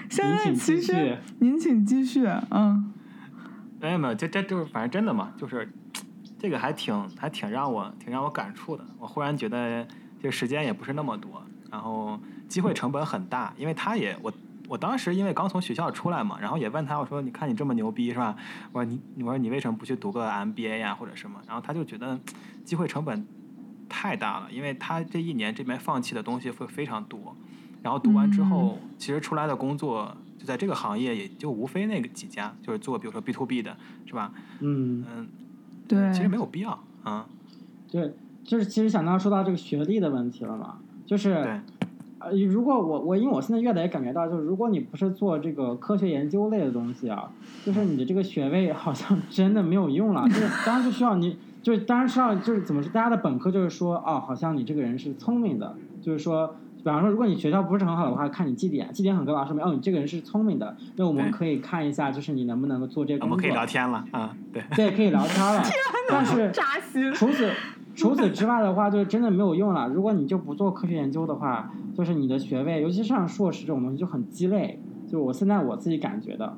现在其实您请继续，嗯。没有没有，这这就是反正真的嘛，就是这个还挺还挺让我挺让我感触的。我忽然觉得这时间也不是那么多，然后机会成本很大，因为他也我。我当时因为刚从学校出来嘛，然后也问他，我说：“你看你这么牛逼是吧？”我说：“你，我说你为什么不去读个 MBA 呀，或者什么？”然后他就觉得机会成本太大了，因为他这一年这边放弃的东西会非常多。然后读完之后，其实出来的工作就在这个行业，也就无非那个几家，就是做比如说 B to B 的，是吧？嗯嗯，对，其实没有必要啊。对，就是其实想到说到这个学历的问题了嘛，就是。呃，如果我我因为我现在越来越感觉到，就是如果你不是做这个科学研究类的东西啊，就是你的这个学位好像 <laughs> 真的没有用了。就是当然就需要你，就是当然需要就是怎么说，大家的本科就是说，哦，好像你这个人是聪明的，就是说，比方说，如果你学校不是很好的话，看你绩点，绩点很高，说明哦，你这个人是聪明的，那我们可以看一下，就是你能不能够做这个工作。我们可以聊天了啊，对。对，可以聊天了。<laughs> 但是扎心。除此。除此之外的话，就真的没有用了。如果你就不做科学研究的话，就是你的学位，尤其是像硕士这种东西就很鸡肋。就我现在我自己感觉的，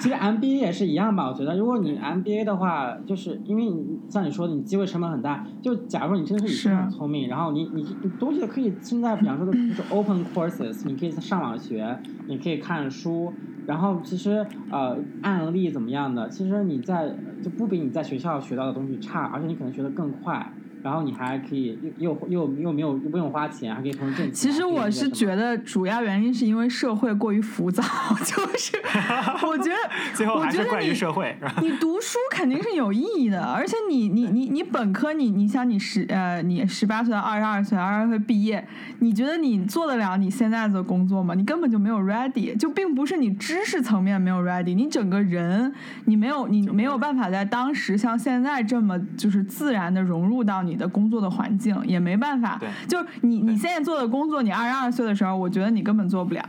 其实 MBA 也是一样吧。我觉得，如果你 MBA 的话，就是因为你像你说的，你机会成本很大。就假如你真的是很聪明，然后你你你东西可以现在比方说的就是 open courses，你可以上网学，你可以看书。然后其实呃案例怎么样的，其实你在就不比你在学校学到的东西差，而且你可能学得更快。然后你还可以又又又又没有又不用花钱，还可以从挣钱。其实我是觉得主要原因是因为社会过于浮躁，<laughs> 就是 <laughs> 我觉得最后还是怪于社会。你读书肯定是有意义的，而且你你你你本科你你想你十呃你十八岁到二十二岁，二十二岁毕业，你觉得你做得了你现在的工作吗？你根本就没有 ready，就并不是你知识层面没有 ready，你整个人你没有你没有办法在当时像现在这么就是自然的融入到你。的工作的环境也没办法，就是你你现在做的工作，你二十二岁的时候，我觉得你根本做不了。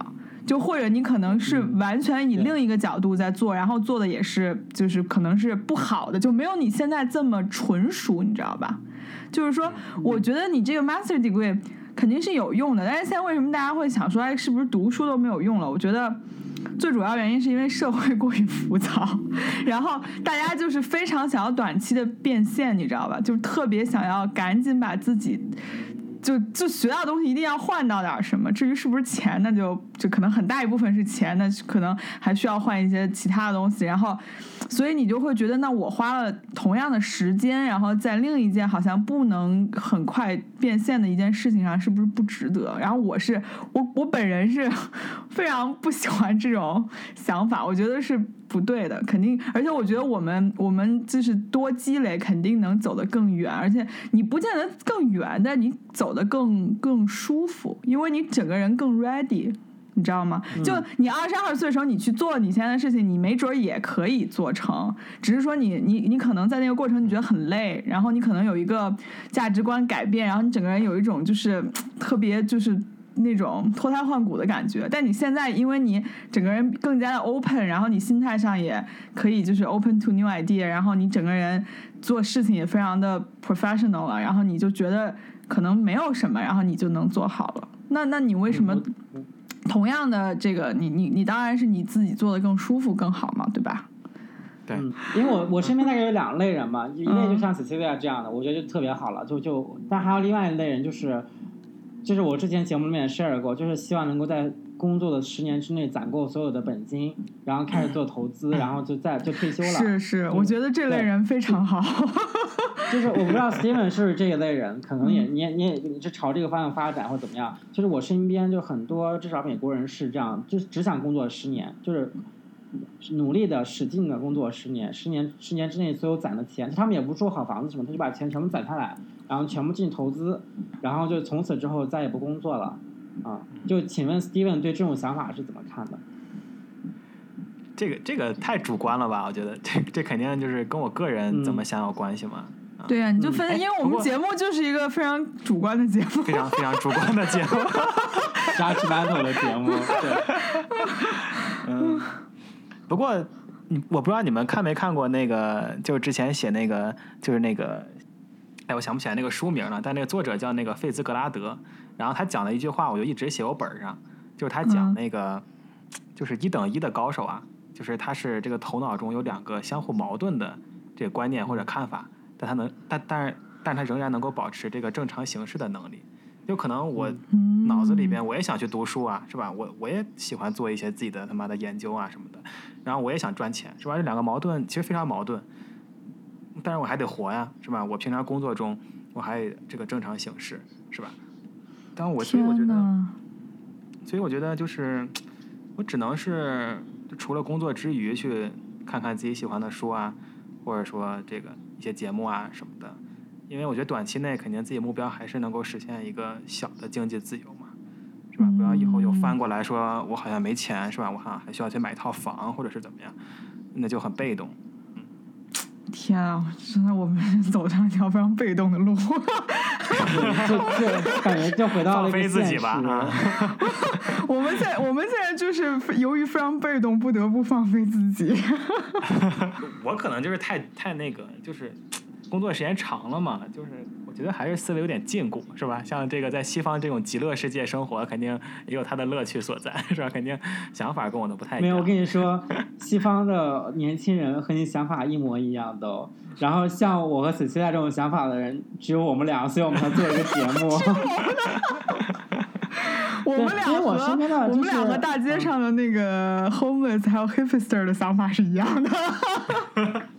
就或者你可能是完全以另一个角度在做，然后做的也是就是可能是不好的，就没有你现在这么纯熟，你知道吧？就是说，我觉得你这个 master degree 肯定是有用的，但是现在为什么大家会想说，哎，是不是读书都没有用了？我觉得。最主要原因是因为社会过于浮躁，<laughs> 然后大家就是非常想要短期的变现，你知道吧？就特别想要赶紧把自己就就学到东西一定要换到点什么。至于是不是钱，那就就可能很大一部分是钱，那可能还需要换一些其他的东西。然后，所以你就会觉得，那我花了同样的时间，然后在另一件好像不能很快变现的一件事情上，是不是不值得？然后我是我我本人是 <laughs> 非常不喜欢这种想法，我觉得是。不对的，肯定，而且我觉得我们我们就是多积累，肯定能走得更远。而且你不见得更远，但你走得更更舒服，因为你整个人更 ready，你知道吗？就你二十二岁的时候，你去做你现在的事情，你没准也可以做成，只是说你你你可能在那个过程你觉得很累，然后你可能有一个价值观改变，然后你整个人有一种就是特别就是。那种脱胎换骨的感觉，但你现在因为你整个人更加的 open，然后你心态上也可以就是 open to new idea，然后你整个人做事情也非常的 professional 了，然后你就觉得可能没有什么，然后你就能做好了。那那你为什么同样的这个你你你当然是你自己做的更舒服更好嘛，对吧？对，因为我我身边大概有两类人嘛，一类就像 Cecilia 这样的，我觉得就特别好了，就就但还有另外一类人就是。就是我之前节目里面也 share 过，就是希望能够在工作的十年之内攒够所有的本金，然后开始做投资，然后就再就退休了。是是，我觉得这类人非常好。就是我不知道 Steven 是不是这一类人，可能也你也你也你是朝这个方向发展或怎么样。就是我身边就很多，至少美国人是这样，就是只想工作十年，就是努力的使劲的工作十年，十年十年之内所有攒的钱，他们也不住好房子什么，他就把钱全部攒下来。然后全部进投资，然后就从此之后再也不工作了，啊，就请问 Steven 对这种想法是怎么看的？这个这个太主观了吧？我觉得这这肯定就是跟我个人怎么想有关系嘛。对呀，你就分，因为我们节目就是一个非常主观的节目，非常非常主观的节目，<laughs> 加吃馒头的节目。对。<laughs> 嗯，不过你我不知道你们看没看过那个，就是之前写那个，就是那个。哎，我想不起来那个书名了，但那个作者叫那个费兹格拉德，然后他讲了一句话，我就一直写我本上，就是他讲那个，就是一等一的高手啊，就是他是这个头脑中有两个相互矛盾的这个观念或者看法，但他能，但但是但他仍然能够保持这个正常行事的能力。有可能我脑子里边我也想去读书啊，是吧？我我也喜欢做一些自己的他妈的研究啊什么的，然后我也想赚钱，是吧？这两个矛盾其实非常矛盾。但是我还得活呀，是吧？我平常工作中，我还这个正常行事，是吧？但我所以我觉得，所以我觉得就是，我只能是除了工作之余去看看自己喜欢的书啊，或者说这个一些节目啊什么的。因为我觉得短期内肯定自己目标还是能够实现一个小的经济自由嘛，是吧？不要以后又翻过来说我好像没钱，是吧？我好像还需要去买一套房或者是怎么样，那就很被动。天啊，真的我们 <laughs> 走上一条非常被动的路，就就感觉就回到了自己吧。<laughs> 我们现我们现在就是由于非常被动，不得不放飞自己。<laughs> 我可能就是太太那个，就是工作时间长了嘛，就是我。觉得还是思维有点禁锢，是吧？像这个在西方这种极乐世界生活，肯定也有它的乐趣所在，<laughs> 是吧？肯定想法跟我的不太一样。没有，我跟你说，<laughs> 西方的年轻人和你想法一模一样的。然后像我和子期在这种想法的人，只有我们俩，所以我们才做一个节目。<laughs> 我们俩和我们俩和大街上的那个 homeless 还有 hipster 的想法是一样的。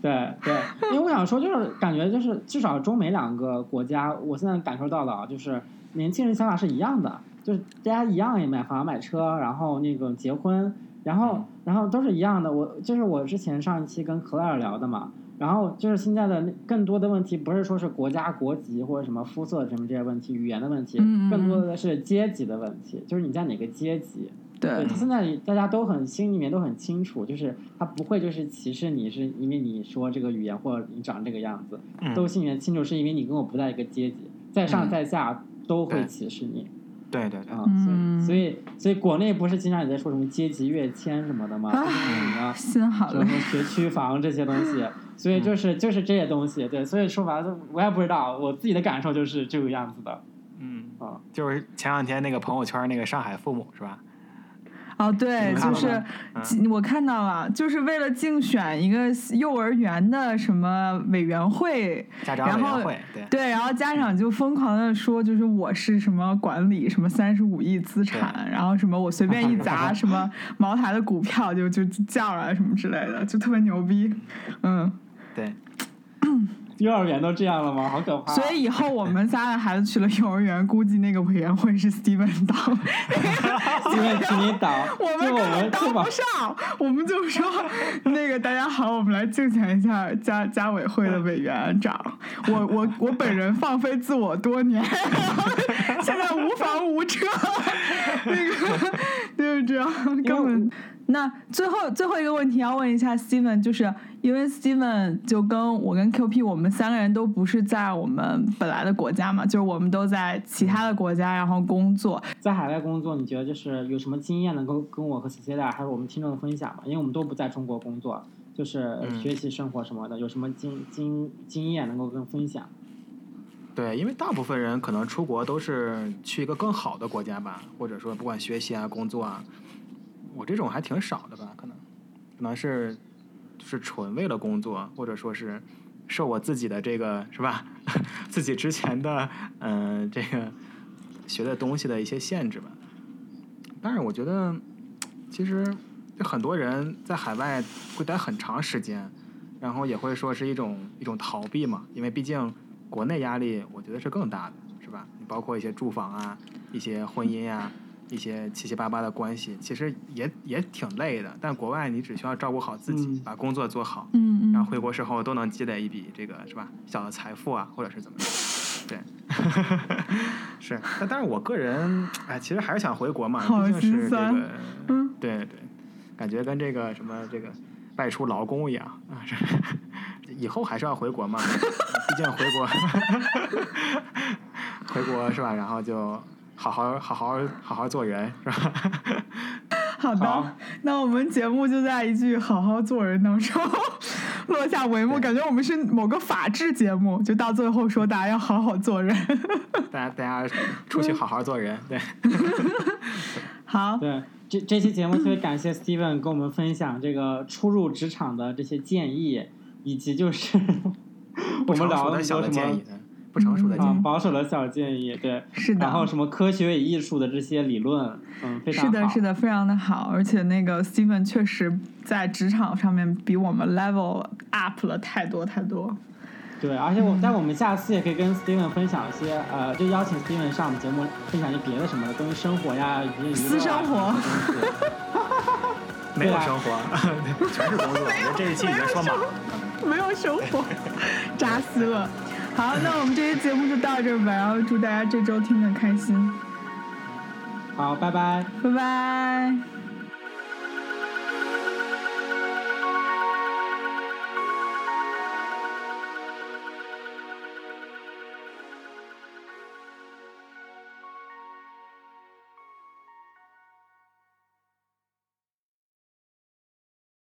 对对，因为我想说，就是感觉就是至少中美两个国家，我现在感受到了啊，就是年轻人想法是一样的，就是大家一样也买房买车，然后那个结婚，然后然后都是一样的。我就是我之前上一期跟 Claire 聊的嘛。然后就是现在的更多的问题，不是说是国家国籍或者什么肤色什么这些问题、语言的问题，更多的是阶级的问题，就是你在哪个阶级。对。他现在大家都很心里面都很清楚，就是他不会就是歧视你，是因为你说这个语言或者你长这个样子，都心里面清楚，是因为你跟我不在一个阶级，在上在下都会歧视你。对对对，嗯，所以所以国内不是经常也在说什么阶级跃迁什么的吗？什么好了，学区房这些东西。所以就是就是这些东西，对，所以说白了，我也不知道，我自己的感受就是这个样子的。嗯，啊，就是前两天那个朋友圈那个上海父母是吧？哦，对，就是我看到了，就是为了竞选一个幼儿园的什么委员会，然后对，然后家长就疯狂的说，就是我是什么管理什么三十五亿资产，然后什么我随便一砸什么茅台的股票就就降了什么之类的，就特别牛逼，嗯，对。<clears throat> 幼儿园都这样了吗？好可怕！所以以后我们仨的孩子去了幼儿园，估计那个委员会是 Steven 当，<laughs> Steven 请你当，<laughs> 我们根本当不上。我们就说那个大家好，我们来竞选一下家家委会的委员长。<laughs> 我我我本人放飞自我多年，现在无房无车，那个就是这样，根本。那最后最后一个问题要问一下 Steven，就是因为 Steven 就跟我跟 QP 我们三个人都不是在我们本来的国家嘛，就是我们都在其他的国家然后工作。在海外工作，你觉得就是有什么经验能够跟我和 Celia 还有我们听众分享吗？因为我们都不在中国工作，就是学习生活什么的，有什么经经经验能够跟分享？对，因为大部分人可能出国都是去一个更好的国家吧，或者说不管学习啊、工作啊。我这种还挺少的吧，可能，可能是，是纯为了工作，或者说是受我自己的这个是吧，<laughs> 自己之前的嗯这个学的东西的一些限制吧。但是我觉得，其实很多人在海外会待很长时间，然后也会说是一种一种逃避嘛，因为毕竟国内压力我觉得是更大的，是吧？你包括一些住房啊，一些婚姻呀。一些七七八八的关系，其实也也挺累的。但国外你只需要照顾好自己，把工作做好，嗯然后回国时候都能积累一笔这个是吧小的财富啊，或者是怎么样？对，<laughs> 是。但但是我个人哎，其实还是想回国嘛，毕竟是这个，嗯，对对，感觉跟这个什么这个外出劳工一样啊，<laughs> 以后还是要回国嘛，毕竟回国，<laughs> 回国是吧？然后就。好好好好好好做人 <laughs> 是吧？好的，那我们节目就在一句“好好做人”当中落下帷幕。感觉我们是某个法制节目，就到最后说大家要好好做人。<laughs> 大家大家出去好好做人，对。<laughs> 好。对，这这期节目特别感谢 Steven 跟我们分享这个初入职场的这些建议，以及就是我们聊的什么。成熟的保守的小建议，对，是的。然后什么科学与艺术的这些理论，嗯，非常好。是的，是的，非常的好。而且那个 Steven 确实在职场上面比我们 level up 了太多太多。对，而且我，但我们下次也可以跟 Steven 分享一些，呃，就邀请 Steven 上我们节目分享一些别的什么的关于生活呀，一些私生活。<laughs> 没有生活，<laughs> 全是工作。我觉得这一期已经说满了。<laughs> 没有生活，扎死了。好，那我们这期节目就到这儿吧，然后祝大家这周听得开心。好，拜拜，拜拜。